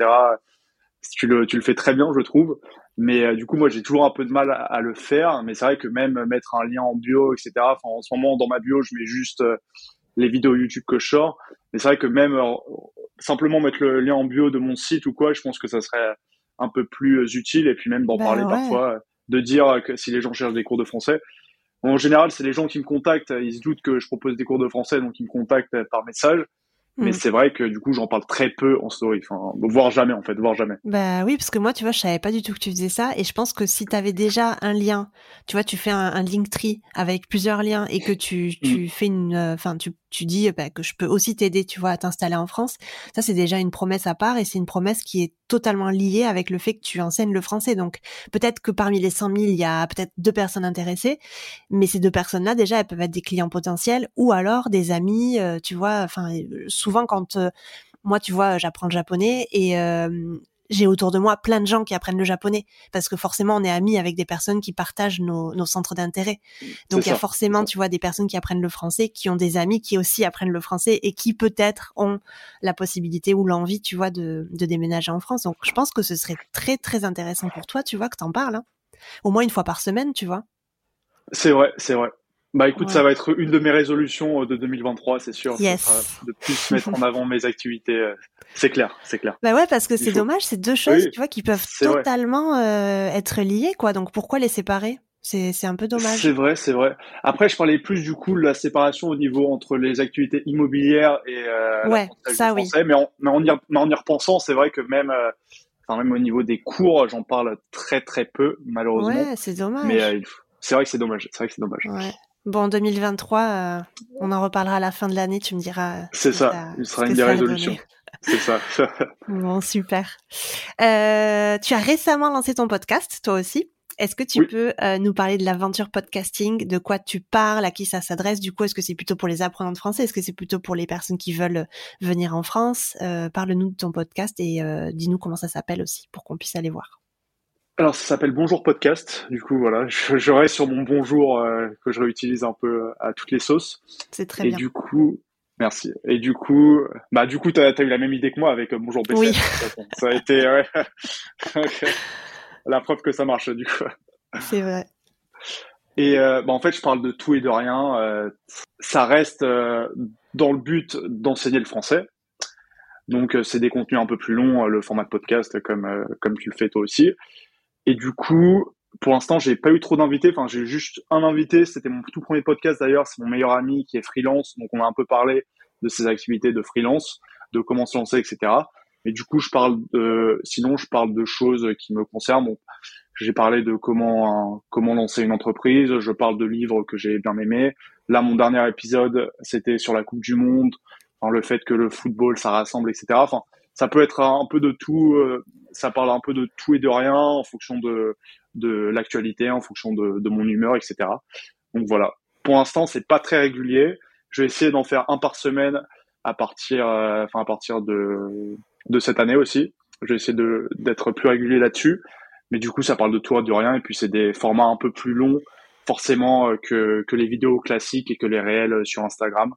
Tu le, tu le fais très bien, je trouve. Mais euh, du coup, moi, j'ai toujours un peu de mal à, le faire. Mais c'est vrai que même mettre un lien en bio, etc. Enfin, en ce moment, dans ma bio, je mets juste euh, les vidéos YouTube que je sors. Mais c'est vrai que même simplement mettre le lien en bio de mon site ou quoi, je pense que ça serait un peu plus utile. Et puis même d'en bah parler parfois, de dire que si les gens cherchent des cours de français, en général, c'est les gens qui me contactent, ils se doutent que je propose des cours de français, donc ils me contactent par message. Mais mm. c'est vrai que du coup, j'en parle très peu en story, enfin, voire jamais en fait, voire jamais. Bah oui, parce que moi, tu vois, je savais pas du tout que tu faisais ça, et je pense que si tu avais déjà un lien, tu vois, tu fais un, un Linktree avec plusieurs liens et que tu, tu mm. fais une, euh, enfin, tu tu dis bah, que je peux aussi t'aider, tu vois, à t'installer en France. Ça, c'est déjà une promesse à part et c'est une promesse qui est totalement liée avec le fait que tu enseignes le français. Donc, peut-être que parmi les 100 000, il y a peut-être deux personnes intéressées, mais ces deux personnes-là, déjà, elles peuvent être des clients potentiels ou alors des amis, euh, tu vois. Enfin, souvent quand euh, moi, tu vois, j'apprends le japonais et euh, j'ai autour de moi plein de gens qui apprennent le japonais parce que forcément on est amis avec des personnes qui partagent nos, nos centres d'intérêt. Donc il y a forcément, tu vois, des personnes qui apprennent le français, qui ont des amis qui aussi apprennent le français et qui peut-être ont la possibilité ou l'envie, tu vois, de, de déménager en France. Donc je pense que ce serait très très intéressant pour toi, tu vois, que t'en parles, hein. au moins une fois par semaine, tu vois. C'est vrai, c'est vrai. Bah écoute, ça va être une de mes résolutions euh, de 2023, c'est sûr. Yes. De plus mettre en avant mes activités. Euh, c'est clair, c'est clair. Bah ouais, parce que c'est dommage, c'est deux choses, tu vois, qui peuvent totalement euh, être liées, quoi. Donc pourquoi les séparer? C'est, c'est un peu dommage. C'est vrai, c'est vrai. Après, je parlais plus du coup de la séparation au niveau entre les activités immobilières et euh, ouais, ça oui. Mais en, mais, en y, mais en y repensant, c'est vrai que même, euh, enfin, même au niveau des cours, j'en parle très très peu, malheureusement. Ouais, c'est dommage. Mais euh, c'est vrai que c'est dommage. C'est vrai que c'est dommage. Ouais. Bon, 2023, euh, on en reparlera à la fin de l'année. Tu me diras. C'est ça. Ce sera une des résolutions. C'est ça. bon, super. Euh, tu as récemment lancé ton podcast, toi aussi. Est-ce que tu peux euh, nous parler de l'aventure podcasting, de quoi tu parles, à qui ça s'adresse? Du coup, est-ce que c'est plutôt pour les apprenants de français? Est-ce que c'est plutôt pour les personnes qui veulent venir en France? Parle-nous de ton podcast et dis-nous comment ça s'appelle aussi pour qu'on puisse aller voir. Alors ça s'appelle Bonjour Podcast. Du coup voilà, je, reste sur mon bonjour euh, que je réutilise un peu euh, à toutes les sauces. C'est très et bien. Et du coup, merci. Et du coup, bah du coup, t'as as eu la même idée que moi avec euh, Bonjour PC. Oui. Ça a été ouais. la preuve que ça marche du coup. C'est vrai. Et bah, en fait, je parle de tout et de rien. ça reste dans le but d'enseigner le français. Donc c'est des contenus un peu plus longs, le format de podcast comme comme tu le fais toi aussi. Et du coup, pour l'instant, j'ai pas eu trop d'invités. Enfin, j'ai juste un invité. C'était mon tout premier podcast d'ailleurs. C'est mon meilleur ami qui est freelance. Donc, on a un peu parlé de ses activités de freelance, de comment se lancer, etc. Et du coup, je parle de, sinon, je parle de choses qui me concernent. Donc, j'ai parlé de comment, comment lancer une entreprise. Je parle de livres que j'ai bien aimés. Là, mon dernier épisode, c'était sur la Coupe du Monde. Enfin, le fait que le football, ça rassemble, etc. Enfin, ça peut être un peu de tout. Euh, ça parle un peu de tout et de rien en fonction de, de l'actualité, en fonction de, mon humeur, etc. Donc voilà. Pour l'instant, c'est pas très régulier. Je vais essayer d'en faire un par semaine à partir, euh, enfin à partir de, de cette année aussi. Je vais essayer d'être plus régulier là-dessus. Mais du coup, ça parle de tout et de rien. Et puis, c'est des formats un peu plus longs, forcément, euh, que, que les vidéos classiques et que les réels sur Instagram.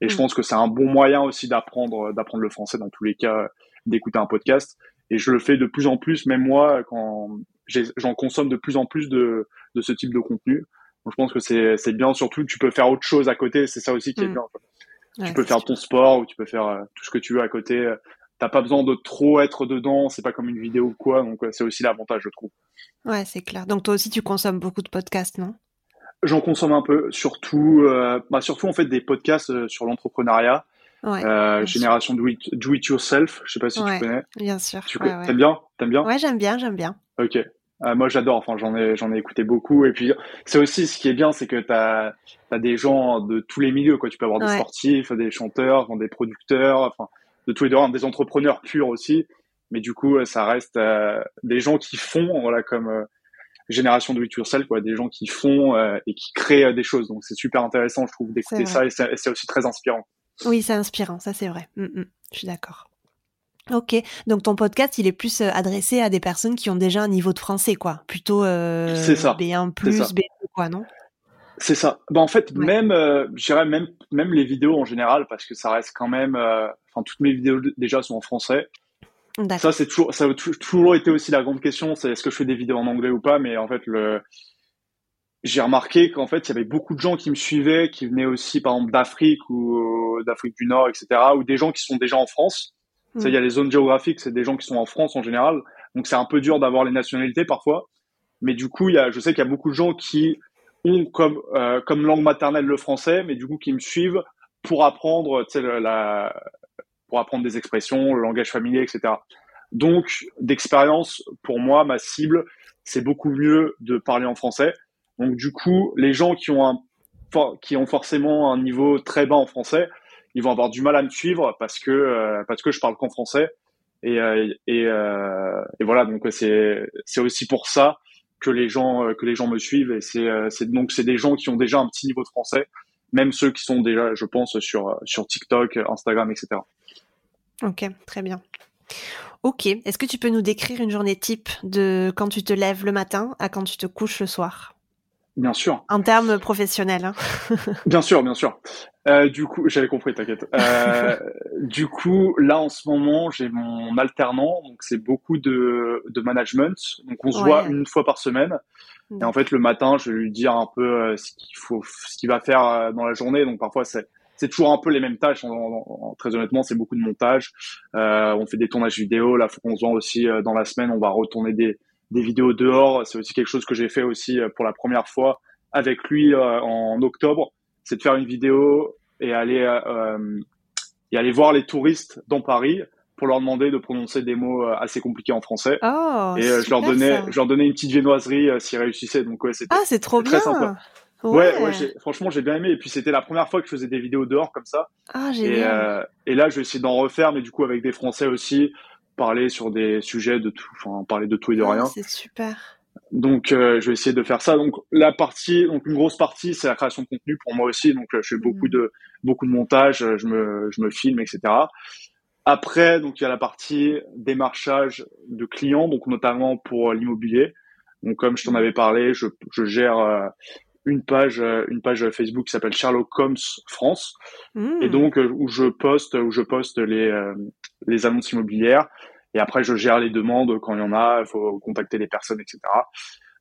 Et je mm. pense que c'est un bon moyen aussi d'apprendre, d'apprendre le français dans tous les cas, d'écouter un podcast. Et je le fais de plus en plus, même moi, quand j'en consomme de plus en plus de, de ce type de contenu. Donc, je pense que c'est bien. Surtout, tu peux faire autre chose à côté. C'est ça aussi qui est mm. bien. tu peux faire ton sport ou tu peux faire euh, tout ce que tu veux à côté. T'as pas besoin de trop être dedans. C'est pas comme une vidéo ou quoi. Donc, c'est aussi l'avantage, je trouve. Ouais, c'est clair. Donc, toi aussi, tu consommes beaucoup de podcasts, non? J'en consomme un peu, surtout, euh, bah, surtout en fait des podcasts euh, sur l'entrepreneuriat. Ouais, euh, génération do it, do it, yourself, je sais pas si tu connais. Bien sûr. Tu ouais, T'aimes bien? T'aimes bien? Ouais, j'aime bien, j'aime bien. Ok. Euh, moi, j'adore. Enfin, j'en ai, j'en ai écouté beaucoup. Et puis, c'est aussi ce qui est bien, c'est que t'as, as des gens de tous les milieux. Quoi. Tu peux avoir des sportifs, des chanteurs, des producteurs, enfin, de tous les deux, des entrepreneurs purs aussi. Mais du coup, ça reste euh, des gens qui font, voilà, comme euh, génération do it quoi, des gens qui font euh, et qui créent des choses. Donc, c'est super intéressant, je trouve, d'écouter ça. Et c'est aussi très inspirant. Oui, c'est inspirant, ça c'est vrai. Mm, mm, je suis d'accord. Ok, donc ton podcast, il est plus euh, adressé à des personnes qui ont déjà un niveau de français, quoi. Plutôt euh, ça. B1+, B2, quoi, non? C'est ça. Bah, en fait, même, euh, même, même les vidéos en général, parce que ça reste quand même... Euh, enfin, toutes mes vidéos déjà sont en français. Ça, c'est toujours, ça a toujours été aussi la grande question, c'est est-ce que je fais des vidéos en anglais ou pas, mais en fait, le, j'ai remarqué qu'en fait, il y avait beaucoup de gens qui me suivaient, qui venaient aussi, par exemple, d'Afrique ou d'Afrique du Nord, etc., ou des gens qui sont déjà en France. Mm. Il y a les zones géographiques, c'est des gens qui sont en France en général. Donc, c'est un peu dur d'avoir les nationalités parfois. Mais du coup, il y a, je sais qu'il y a beaucoup de gens qui ont comme, euh, comme langue maternelle le français, mais du coup, qui me suivent pour apprendre, tu sais, la, pour apprendre des expressions, le langage familier, etc. Donc, d'expérience, pour moi, ma cible, c'est beaucoup mieux de parler en français. Donc du coup, les gens qui ont un qui ont forcément un niveau très bas en français, ils vont avoir du mal à me suivre parce que euh, parce que je parle qu'en français. Et euh, et, euh, et, voilà donc c'est c'est aussi pour ça que les gens que les gens me suivent. Et c'est c'est donc c'est des gens qui ont déjà un petit niveau de français, même ceux qui sont déjà je pense sur sur TikTok, Instagram, etc. Ok, très bien. Ok. Est-ce que tu peux nous décrire une journée type de quand tu te lèves le matin à quand tu te couches le soir? Bien sûr. En termes professionnels. Hein. bien sûr, bien sûr. Euh, du coup, j'avais compris, t'inquiète. Euh, du coup, là en ce moment, j'ai mon alternant, donc c'est beaucoup de, de management. Donc on se voit une fois par semaine. Et en fait, le matin, je vais lui dire un peu euh, ce qu'il faut, ce qu'il va faire euh, dans la journée. Donc parfois, c'est c'est toujours un peu les mêmes tâches. très honnêtement, c'est beaucoup de montage. Euh, on fait des tournages vidéo. Là, faut qu'on se voit aussi euh, dans la semaine. On va retourner des, des vidéos dehors. C'est aussi quelque chose que j'ai fait aussi euh, pour la première fois avec lui en octobre. C'est de faire une vidéo et aller et aller voir les touristes dans Paris pour leur demander de prononcer des mots assez compliqués en français. Oh, et je leur donnais, je leur donnais une petite viennoiserie s'ils réussissaient. Donc ouais, c'était ah, c'est trop bien. Sympa. Ouais, ouais, franchement, j'ai bien aimé. Et puis, c'était la première fois que je faisais des vidéos dehors comme ça. Ah, et, euh, et là, je vais essayer d'en refaire, mais du coup, avec des Français aussi, parler sur des sujets de tout, enfin, parler de tout et de ah, rien. C'est super. Donc, euh, je vais essayer de faire ça. Donc, la partie, donc une grosse partie, c'est la création de contenu pour moi aussi. Donc, euh, je fais beaucoup mm. de beaucoup de montage, je me je me filme, etc. Après, donc il y a la partie démarchage de clients, donc notamment pour l'immobilier. Donc, comme je t'en avais parlé, je, je gère euh, une page euh, une page Facebook qui s'appelle Sherlock Holmes France mmh. et donc euh, où je poste où je poste les euh, les annonces immobilières et après je gère les demandes quand il y en a il faut contacter les personnes etc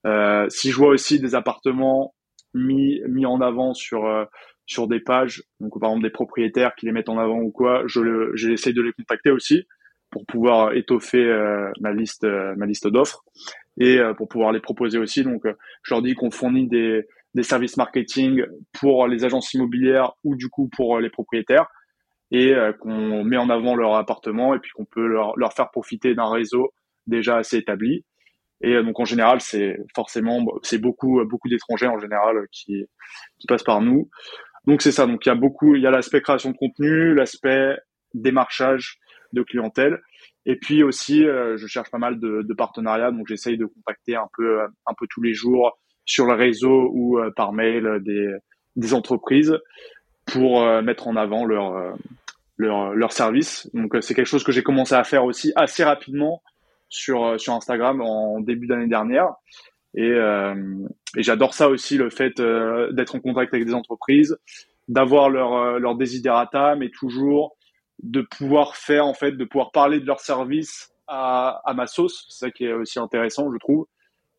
euh, si je vois aussi des appartements mis mis en avant sur sur des pages donc par exemple des propriétaires qui les mettent en avant ou quoi je j'essaie de les contacter aussi pour pouvoir étoffer ma liste ma liste d'offres et pour pouvoir les proposer aussi donc je leur dis qu'on fournit des des services marketing pour les agences immobilières ou du coup pour les propriétaires et euh, qu'on met en avant leur appartement et puis qu'on peut leur, leur, faire profiter d'un réseau déjà assez établi. Et euh, donc en général, c'est forcément c'est beaucoup beaucoup d'étrangers en général qui qui passent par nous. Donc c'est ça. Donc il y a beaucoup, il y a l'aspect création de contenu, l'aspect démarchage de clientèle, et puis aussi euh, je cherche pas mal de, partenariats. Donc j'essaye de contacter un peu un peu tous les jours sur le réseau ou euh, par mail euh, des, entreprises pour euh, mettre en avant leur leur, leur service. Donc c'est quelque chose que j'ai commencé à faire aussi assez rapidement sur sur Instagram en début d'année dernière. Et, et j'adore ça aussi, le fait d'être en contact avec des entreprises, d'avoir leur, leur desiderata, mais toujours de pouvoir faire, en fait, de pouvoir parler de leur service à, à ma sauce. C'est ça qui est aussi intéressant, je trouve.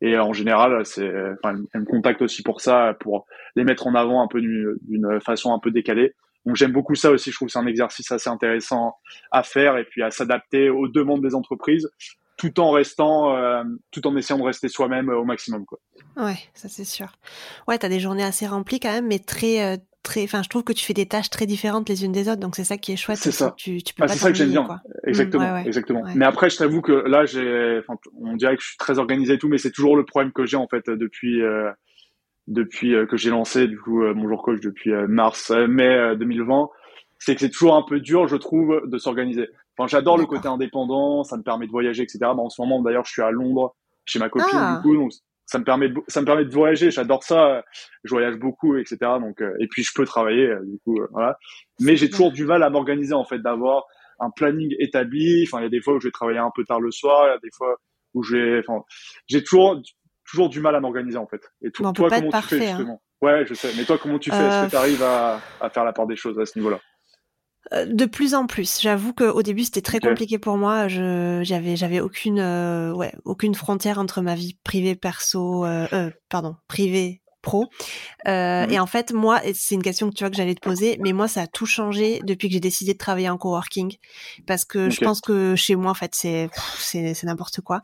Et en général, c'est, enfin, elle me contacte aussi pour ça, pour les mettre en avant un peu d'une façon un peu décalée. Donc j'aime beaucoup ça aussi. Je trouve que c'est un exercice assez intéressant à faire et puis à s'adapter aux demandes des entreprises, tout en restant, euh, tout en essayant de rester soi-même au maximum, quoi. Ouais, ça c'est sûr. Ouais, t'as des journées assez remplies quand même, mais très, euh, très, enfin, je trouve que tu fais des tâches très différentes les unes des autres, donc c'est ça qui est chouette. C'est ça. Tu, tu peux ah, c'est ça que j'aime bien. Mmh, exactement, exactement. Mais après, je t'avoue que là, j'ai, on dirait que je suis très organisé et tout, mais c'est toujours le problème que j'ai en fait depuis, euh, depuis euh, que j'ai lancé du coup mon jour coach depuis mars, mai 2020, c'est que c'est toujours un peu dur, je trouve, de s'organiser. Enfin, j'adore le côté indépendant, ça me permet de voyager, etc. Mais en ce moment, d'ailleurs, je suis à Londres chez ma copine, ah. du coup, donc ça me permet de, ça me permet de voyager. J'adore ça. Je voyage beaucoup, etc. Donc, euh, et puis je peux travailler, euh, du coup, euh, voilà. Mais j'ai toujours du mal à m'organiser en fait, d'avoir un planning établi. Enfin, il y a des fois où je vais travailler un peu tard le soir, il y a des fois où j'ai, enfin, j'ai toujours, toujours du mal à m'organiser en fait. Et toi, comment tu fais hein. justement? Ouais, je sais. Mais toi, comment tu fais? Est-ce que tu arrives à, à faire la part des choses à ce niveau-là? euh, de plus en plus. J'avoue qu'au début c'était très compliqué pour moi. Je j'avais j'avais aucune euh, ouais aucune frontière entre ma vie privée perso euh, euh pardon privée pro. Euh, mmh Et en fait, moi, c'est une question que tu vois que j'allais te poser, mais moi, ça a tout changé depuis que j'ai décidé de travailler en coworking, parce que je pense que chez moi, en fait, c'est c'est n'importe quoi.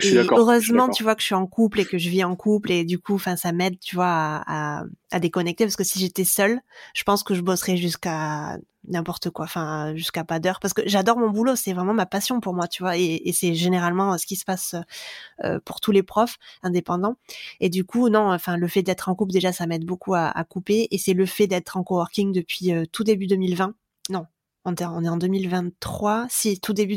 et heureusement, tu vois que je suis en couple et que je vis en couple, et du coup, enfin, ça m'aide, tu vois, à, à, à, déconnecter, parce que si j'étais seule, je pense que je bosserais jusqu'à n'importe quoi, enfin jusqu'à pas d'heure, parce que j'adore mon boulot, c'est vraiment ma passion pour moi, tu vois, et, c'est généralement ce qui se passe euh, pour tous les profs indépendants. Et du coup, non, enfin le fait d'être en couple déjà, ça m'aide beaucoup à, à, couper, et c'est le fait d'être en coworking depuis euh, tout début 2020. Non, on est en 2023, si tout début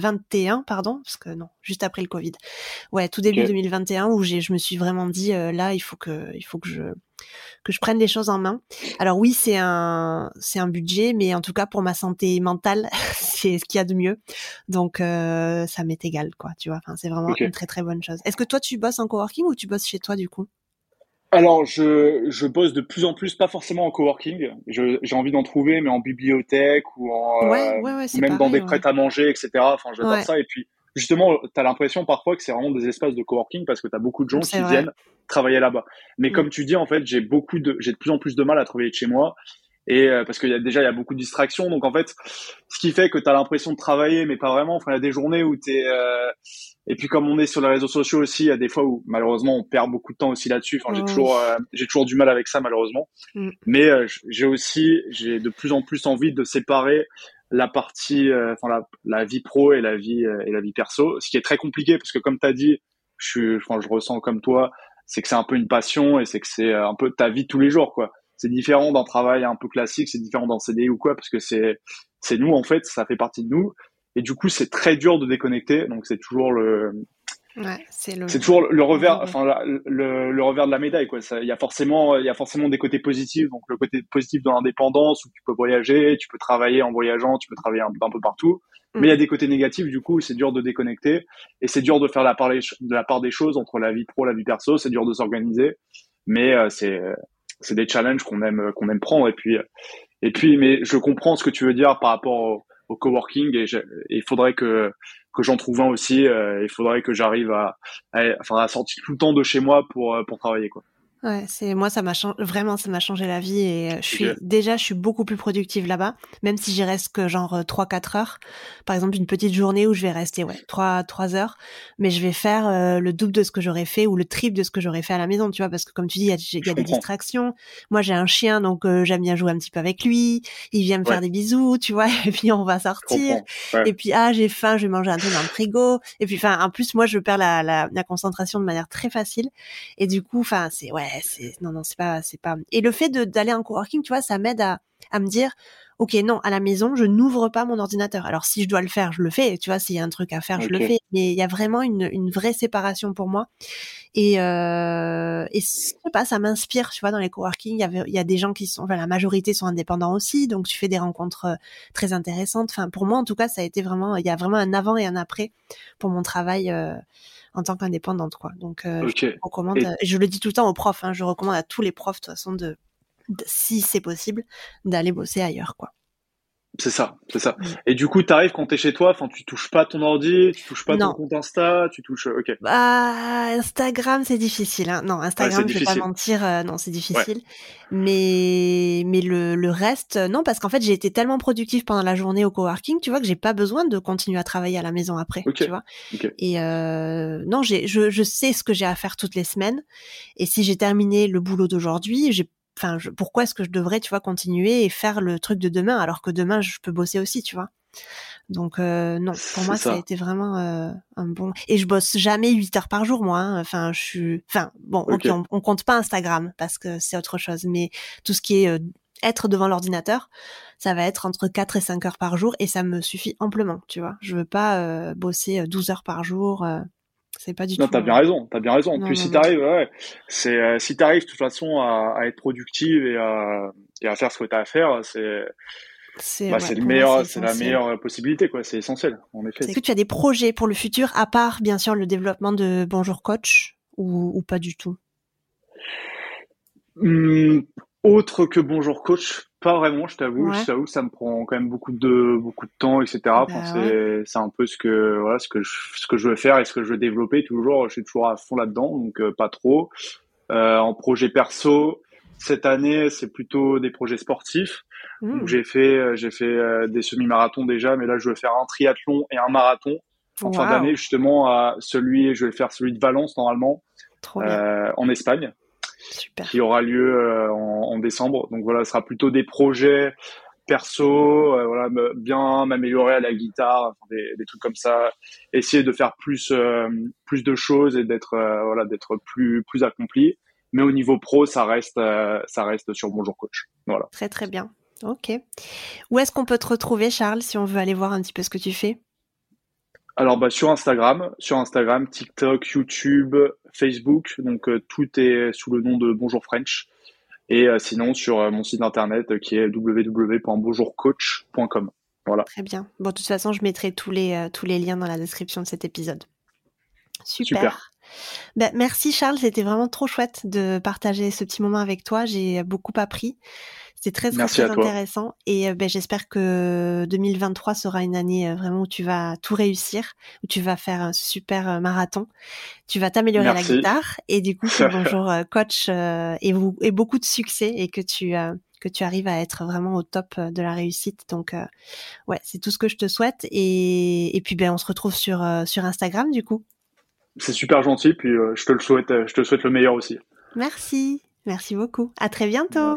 2021, pardon, parce que non, juste après le Covid. Ouais, tout début 2021 où j'ai, je me suis vraiment dit euh, là, il faut que, il faut que je que je prenne les choses en main. Alors oui, c'est un c'est un budget, mais en tout cas pour ma santé mentale, c'est ce qu'il y a de mieux. Donc euh, ça m'est égal, quoi. Tu vois. Enfin, c'est vraiment une très très bonne chose. Est-ce que toi tu bosses en coworking ou tu bosses chez toi du coup? Alors, je, je bosse de plus en plus, pas forcément en coworking. J'ai envie d'en trouver, mais en bibliothèque ou en euh, même dans des prêts à manger, etc. Enfin, j'adore ça. Et puis, justement, tu as l'impression parfois que c'est vraiment des espaces de coworking parce que tu as beaucoup de gens qui viennent travailler là-bas. Mais mm. comme tu dis, en fait, j'ai beaucoup de, j'ai de plus en plus de mal à travailler de chez moi. Et euh, parce qu'il y a déjà il y a beaucoup de distractions, donc en fait, ce qui fait que tu as l'impression de travailler, mais pas vraiment. Enfin, il y a des journées où tu es euh, et puis comme on est sur les réseaux sociaux aussi, il y a des fois où malheureusement on perd beaucoup de temps aussi là-dessus. Enfin, j'ai toujours, euh, j'ai toujours du mal avec ça malheureusement. Mm. Mais euh, j'ai aussi, j'ai de plus en plus envie de séparer la partie, euh, enfin la, la, vie pro et la vie et la vie perso, ce qui est très compliqué parce que comme tu as dit, je suis, enfin, je ressens comme toi, c'est que c'est un peu une passion et c'est que c'est un peu ta vie tous les jours quoi. C'est différent d'un travail un peu classique, c'est différent d'un CDI ou quoi parce que c'est c'est nous en fait, ça fait partie de nous et du coup, c'est très dur de déconnecter. Donc, c'est toujours le, Ouais, c'est le... toujours le revers, enfin le, le, revers de la médaille quoi. Il y a forcément, il y a forcément des côtés positifs. Donc le côté positif de l'indépendance où tu peux voyager, tu peux travailler en voyageant, tu peux travailler un, peu partout. Mais il y a mm. des côtés négatifs du coup, c'est dur de déconnecter et c'est dur de faire la part, de la part des choses entre la vie pro, la vie perso. C'est dur de s'organiser, mais euh, c'est c'est des challenges qu'on aime qu'on aime prendre et puis et puis mais je comprends ce que tu veux dire par rapport au, au coworking et il faudrait que que j'en trouve un aussi. Euh, il faudrait que j'arrive à, à, enfin, à sortir tout le temps de chez moi pour euh, pour travailler quoi. Ouais, c'est moi ça m'a changé vraiment ça m'a changé la vie et euh, je suis déjà je suis beaucoup plus productive là-bas même si j'y reste que genre 3 4 heures. Par exemple une petite journée où je vais rester ouais 3 3 heures mais je vais faire euh, le double de ce que j'aurais fait ou le triple de ce que j'aurais fait à la maison, tu vois parce que comme tu dis il y a, y a des distractions. Moi j'ai un chien donc euh, j'aime bien jouer un petit peu avec lui, il vient me faire des bisous, tu vois et puis on va sortir. Et puis ah j'ai faim, je vais manger un truc dans le frigo. Et puis enfin en plus moi je perds la, la, la concentration de manière très facile. Et du coup enfin c'est ouais c'est non non c'est pas c'est pas et le fait d'aller en coworking tu vois ça m'aide à à me dire ok non à la maison je n'ouvre pas mon ordinateur. Alors si je dois le faire je le fais tu vois s'il y a un truc à faire je le fais mais il y a vraiment une, une vraie séparation pour moi. Et euh, et je sais pas ça m'inspire tu vois dans les coworking il y avait il y a des gens qui sont enfin, la majorité sont indépendants aussi donc tu fais des rencontres euh, très intéressantes. Enfin pour moi en tout cas ça a été vraiment il y a vraiment un avant et un après pour mon travail euh, en tant qu'indépendante quoi. Donc euh, je recommande, et... je le dis tout le temps aux profs, hein, je recommande à tous les profs de toute façon de, si c'est possible, d'aller bosser ailleurs quoi. C'est ça, c'est ça. Mm. Et du coup, tu arrives quand tu es chez toi, enfin, tu touches pas ton ordi, tu touches pas ton compte Insta, tu touches. Ok. Bah, Instagram, c'est difficile. Hein. Non, Instagram, je vais pas mentir, euh, non, c'est difficile. Mais mais le, le reste, non, parce qu'en fait, j'ai été tellement productive pendant la journée au coworking, tu vois, que j'ai pas besoin de continuer à travailler à la maison après, tu vois. Et euh, non, j'ai, je, je sais ce que j'ai à faire toutes les semaines. Et si j'ai terminé le boulot d'aujourd'hui, j'ai enfin, pourquoi est-ce que je devrais, tu vois, continuer et faire le truc de demain alors que demain je peux bosser aussi, tu vois? Donc euh, non, pour moi ça. a été vraiment euh, un bon. Et je bosse jamais 8 heures par jour, moi. Hein. Enfin, je suis. Enfin, bon, on, compte pas Instagram parce que c'est autre chose, mais tout ce qui est euh, être devant l'ordinateur, ça va être entre 4 et 5 heures par jour et ça me suffit amplement, tu vois? Je veux pas bosser 12 heures par jour. C'est pas du non, tout. Non, t'as bien raison, t'as bien raison. Puis si t'arrives, ouais, c'est euh, si t'arrives de toute façon à, à, être productive et à, et à faire ce que t'as à faire, c'est c'est bah, le meilleur, c'est la meilleure possibilité, quoi. C'est essentiel, en effet. Est-ce que tu as des projets pour le futur, à part bien sûr le développement de Bonjour Coach, ou, ou pas du tout? Hum, Autre que Bonjour Coach, pas vraiment, je t'avoue. Je t'avoue que ça me prend quand même beaucoup de beaucoup de temps, etc. Bah c'est c'est un peu ce que voilà ce que je, ce que je veux faire et ce que je veux développer toujours. Je suis toujours à fond là-dedans, donc euh, pas trop. Euh, en projet perso, cette année, c'est plutôt des projets sportifs. Mmh. J'ai fait euh, j'ai fait des semi-marathons déjà, mais là je veux faire un triathlon et un marathon en fin d'année justement à celui je vais faire celui de Valence normalement en Espagne qui aura lieu euh, en, décembre. Donc voilà, ce sera plutôt des projets perso, euh, voilà, bien m'améliorer à la guitare, des, trucs comme ça, essayer de faire plus euh, plus de choses et d'être voilà d'être plus plus accompli. Mais au niveau pro, ça reste ça reste sur Bonjour Coach. Voilà. Très très bien. Ok. Où est-ce qu'on peut te retrouver, Charles, si on veut aller voir un petit peu ce que tu fais? Alors bah, sur Instagram, sur Instagram, TikTok, YouTube, Facebook, donc euh, tout est sous le nom de Bonjour French. Et euh, sinon sur euh, mon site internet qui est www.bonjourcoach.com. Voilà. Très bien. Bon, de toute façon, je mettrai tous les, tous les liens dans la description de cet épisode. Super. Ben, merci Charles, c'était vraiment trop chouette de partager ce petit moment avec toi. J'ai beaucoup appris. C'est très très, intéressant et euh, ben, j'espère que 2023 sera une année euh, vraiment où tu vas tout réussir, où tu vas faire un super euh, marathon, tu vas t'améliorer la guitare et du coup bonjour coach et, et, beaucoup de succès et que tu que tu arrives à être vraiment au top de la réussite. Donc ouais, c'est tout ce que je te souhaite et, et puis ben on se retrouve sur sur Instagram du coup. C'est super gentil puis je te le souhaite je te souhaite le meilleur aussi. Merci. Merci beaucoup. À très bientôt.